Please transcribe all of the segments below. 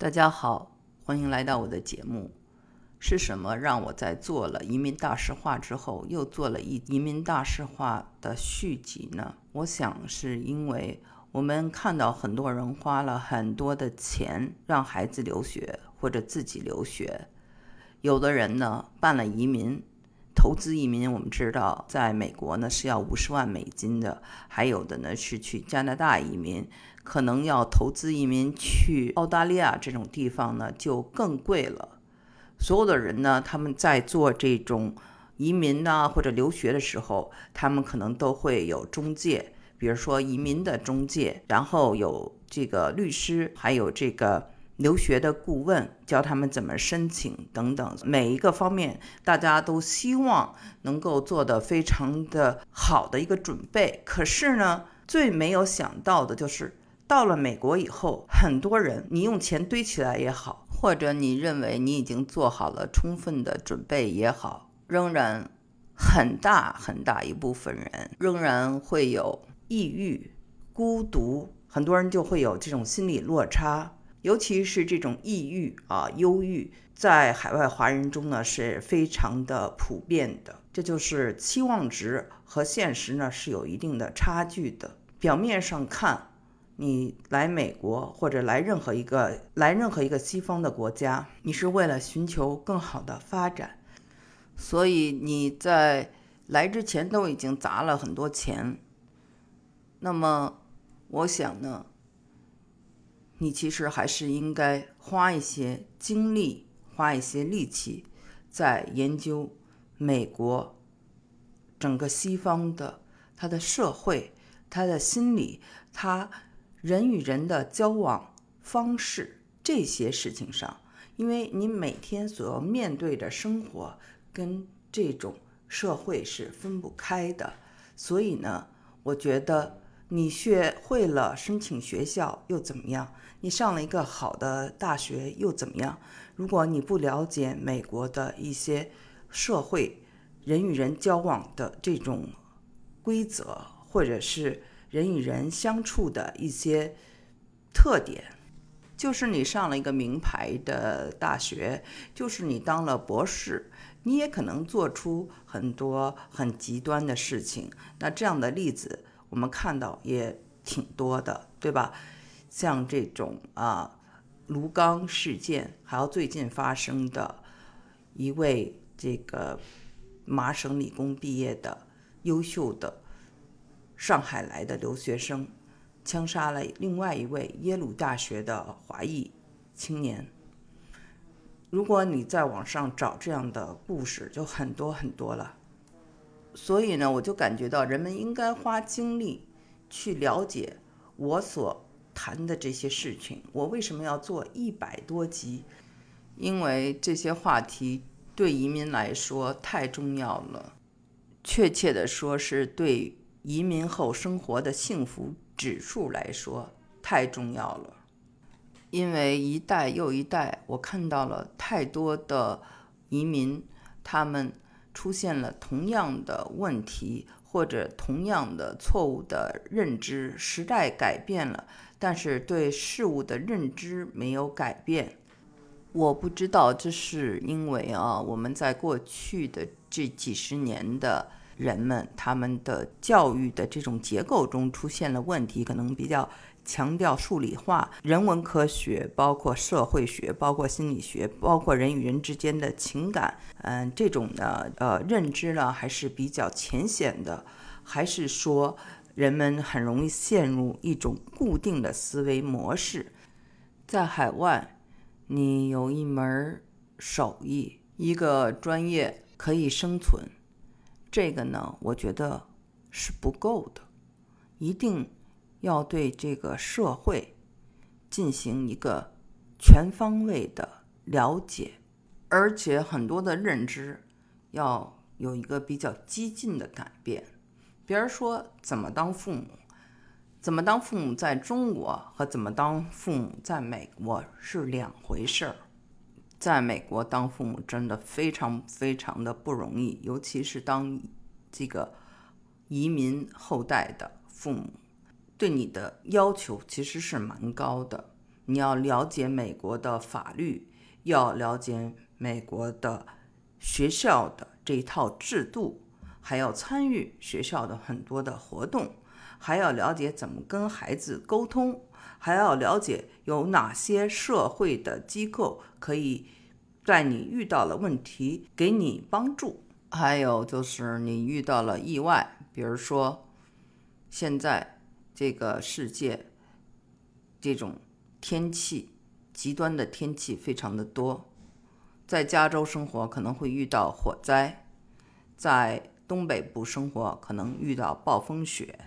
大家好，欢迎来到我的节目。是什么让我在做了移民大实话之后，又做了一移民大实话的续集呢？我想是因为我们看到很多人花了很多的钱让孩子留学或者自己留学，有的人呢办了移民。投资移民，我们知道，在美国呢是要五十万美金的，还有的呢是去加拿大移民，可能要投资移民去澳大利亚这种地方呢就更贵了。所有的人呢，他们在做这种移民呐或者留学的时候，他们可能都会有中介，比如说移民的中介，然后有这个律师，还有这个。留学的顾问教他们怎么申请等等，每一个方面大家都希望能够做得非常的好的一个准备。可是呢，最没有想到的就是到了美国以后，很多人你用钱堆起来也好，或者你认为你已经做好了充分的准备也好，仍然很大很大一部分人仍然会有抑郁、孤独，很多人就会有这种心理落差。尤其是这种抑郁啊、忧郁，在海外华人中呢是非常的普遍的。这就是期望值和现实呢是有一定的差距的。表面上看，你来美国或者来任何一个来任何一个西方的国家，你是为了寻求更好的发展，所以你在来之前都已经砸了很多钱。那么，我想呢。你其实还是应该花一些精力，花一些力气，在研究美国整个西方的它的社会、它的心理、它人与人的交往方式这些事情上，因为你每天所要面对的生活跟这种社会是分不开的，所以呢，我觉得你学会了申请学校又怎么样？你上了一个好的大学又怎么样？如果你不了解美国的一些社会人与人交往的这种规则，或者是人与人相处的一些特点，就是你上了一个名牌的大学，就是你当了博士，你也可能做出很多很极端的事情。那这样的例子我们看到也挺多的，对吧？像这种啊，卢刚事件，还有最近发生的一位这个麻省理工毕业的优秀的上海来的留学生，枪杀了另外一位耶鲁大学的华裔青年。如果你在网上找这样的故事，就很多很多了。所以呢，我就感觉到人们应该花精力去了解我所。谈的这些事情，我为什么要做一百多集？因为这些话题对移民来说太重要了。确切的说，是对移民后生活的幸福指数来说太重要了。因为一代又一代，我看到了太多的移民，他们出现了同样的问题。或者同样的错误的认知，时代改变了，但是对事物的认知没有改变。我不知道这是因为啊，我们在过去的这几十年的人们，他们的教育的这种结构中出现了问题，可能比较。强调数理化、人文科学，包括社会学，包括心理学，包括人与人之间的情感，嗯，这种的呃认知呢还是比较浅显的，还是说人们很容易陷入一种固定的思维模式。在海外，你有一门手艺，一个专业可以生存，这个呢，我觉得是不够的，一定。要对这个社会进行一个全方位的了解，而且很多的认知要有一个比较激进的改变。比如说，怎么当父母，怎么当父母在中国和怎么当父母在美国是两回事儿。在美国当父母真的非常非常的不容易，尤其是当这个移民后代的父母。对你的要求其实是蛮高的，你要了解美国的法律，要了解美国的学校的这一套制度，还要参与学校的很多的活动，还要了解怎么跟孩子沟通，还要了解有哪些社会的机构可以在你遇到了问题给你帮助，还有就是你遇到了意外，比如说现在这个世界这种。天气极端的天气非常的多，在加州生活可能会遇到火灾，在东北部生活可能遇到暴风雪，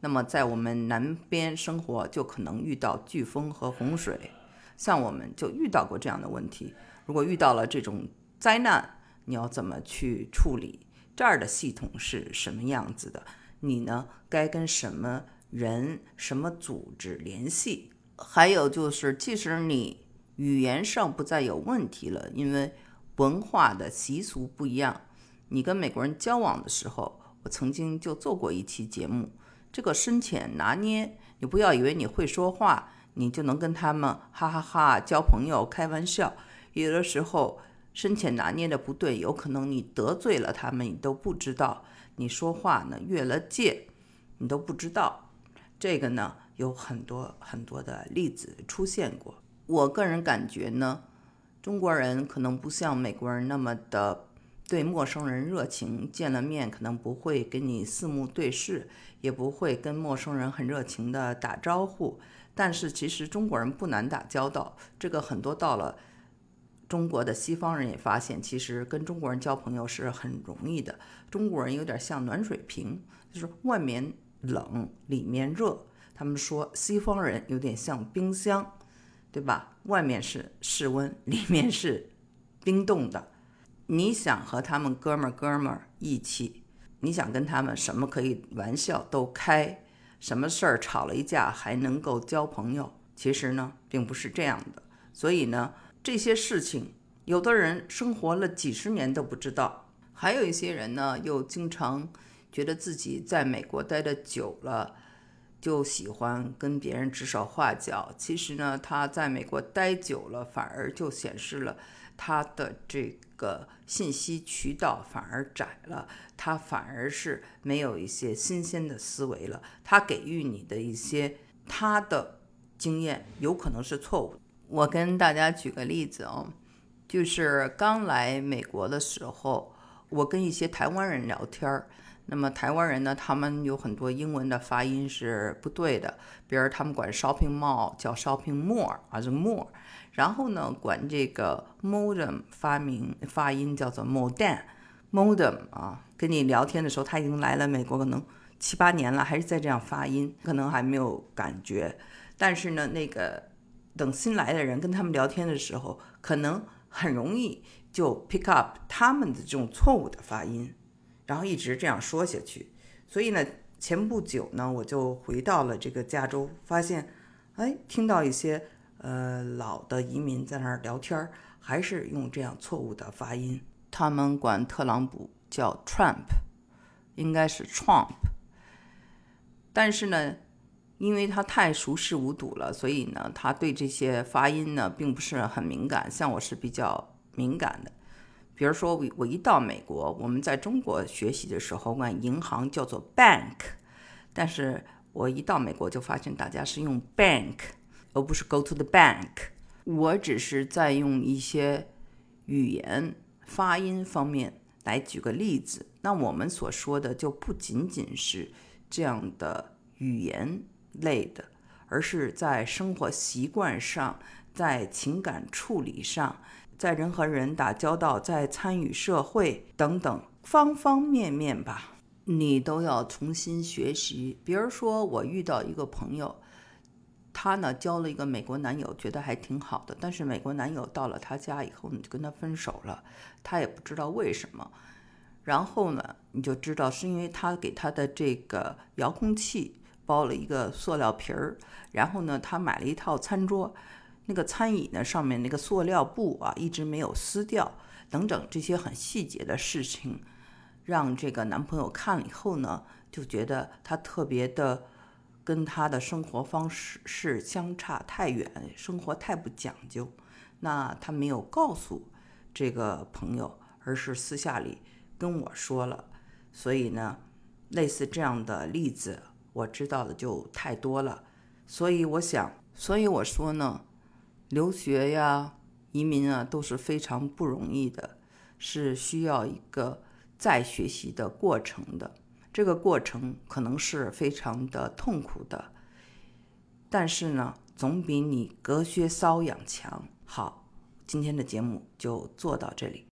那么在我们南边生活就可能遇到飓风和洪水。像我们就遇到过这样的问题。如果遇到了这种灾难，你要怎么去处理？这儿的系统是什么样子的？你呢？该跟什么人、什么组织联系？还有就是，即使你语言上不再有问题了，因为文化的习俗不一样，你跟美国人交往的时候，我曾经就做过一期节目，这个深浅拿捏，你不要以为你会说话，你就能跟他们哈哈哈交朋友、开玩笑，有的时候深浅拿捏的不对，有可能你得罪了他们，你都不知道，你说话呢越了界，你都不知道，这个呢。有很多很多的例子出现过。我个人感觉呢，中国人可能不像美国人那么的对陌生人热情，见了面可能不会跟你四目对视，也不会跟陌生人很热情的打招呼。但是其实中国人不难打交道，这个很多到了中国的西方人也发现，其实跟中国人交朋友是很容易的。中国人有点像暖水瓶，就是外面冷，里面热。他们说西方人有点像冰箱，对吧？外面是室温，里面是冰冻的。你想和他们哥们儿哥们儿一起，你想跟他们什么可以玩笑都开，什么事儿吵了一架还能够交朋友？其实呢，并不是这样的。所以呢，这些事情，有的人生活了几十年都不知道，还有一些人呢，又经常觉得自己在美国待的久了。就喜欢跟别人指手画脚，其实呢，他在美国待久了，反而就显示了他的这个信息渠道反而窄了，他反而是没有一些新鲜的思维了。他给予你的一些他的经验有可能是错误。我跟大家举个例子哦，就是刚来美国的时候，我跟一些台湾人聊天儿。那么台湾人呢，他们有很多英文的发音是不对的，比如他们管 shopping mall 叫 shopping mall 啊，是 mall，然后呢，管这个 modem 发明发音叫做 modem，modem 啊，跟你聊天的时候，他已经来了美国可能七八年了，还是在这样发音，可能还没有感觉。但是呢，那个等新来的人跟他们聊天的时候，可能很容易就 pick up 他们的这种错误的发音。然后一直这样说下去，所以呢，前不久呢，我就回到了这个加州，发现，哎，听到一些呃老的移民在那儿聊天，还是用这样错误的发音。他们管特朗普叫 Trump，应该是 Trump。但是呢，因为他太熟视无睹了，所以呢，他对这些发音呢，并不是很敏感。像我是比较敏感的。比如说，我我一到美国，我们在中国学习的时候，管银行叫做 bank，但是我一到美国就发现大家是用 bank，而不是 go to the bank。我只是在用一些语言发音方面来举个例子。那我们所说的就不仅仅是这样的语言类的，而是在生活习惯上，在情感处理上。在人和人打交道，在参与社会等等方方面面吧，你都要重新学习。比如说，我遇到一个朋友，他呢交了一个美国男友，觉得还挺好的。但是美国男友到了他家以后，你就跟他分手了，他也不知道为什么。然后呢，你就知道是因为他给他的这个遥控器包了一个塑料皮儿，然后呢，他买了一套餐桌。那个餐椅呢，上面那个塑料布啊，一直没有撕掉，等等这些很细节的事情，让这个男朋友看了以后呢，就觉得他特别的跟他的生活方式是相差太远，生活太不讲究。那他没有告诉这个朋友，而是私下里跟我说了。所以呢，类似这样的例子，我知道的就太多了。所以我想，所以我说呢，留学呀、移民啊都是非常不容易的，是需要一个再学习的过程的。这个过程可能是非常的痛苦的，但是呢，总比你隔靴搔痒强。好，今天的节目就做到这里。